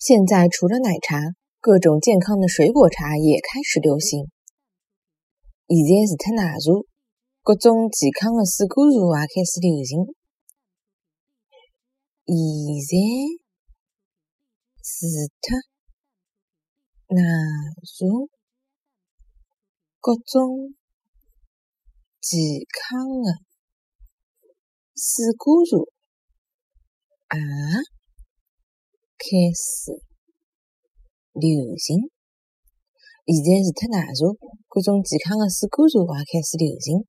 现在除了奶茶，各种健康的水果茶也开始流行。现在是特奶茶，各种健康的水果茶也开始流行。现在是特奶茶，各种健康的水果茶啊。开始流行。现在除脱奶茶，各种健康的水果茶也开始流行。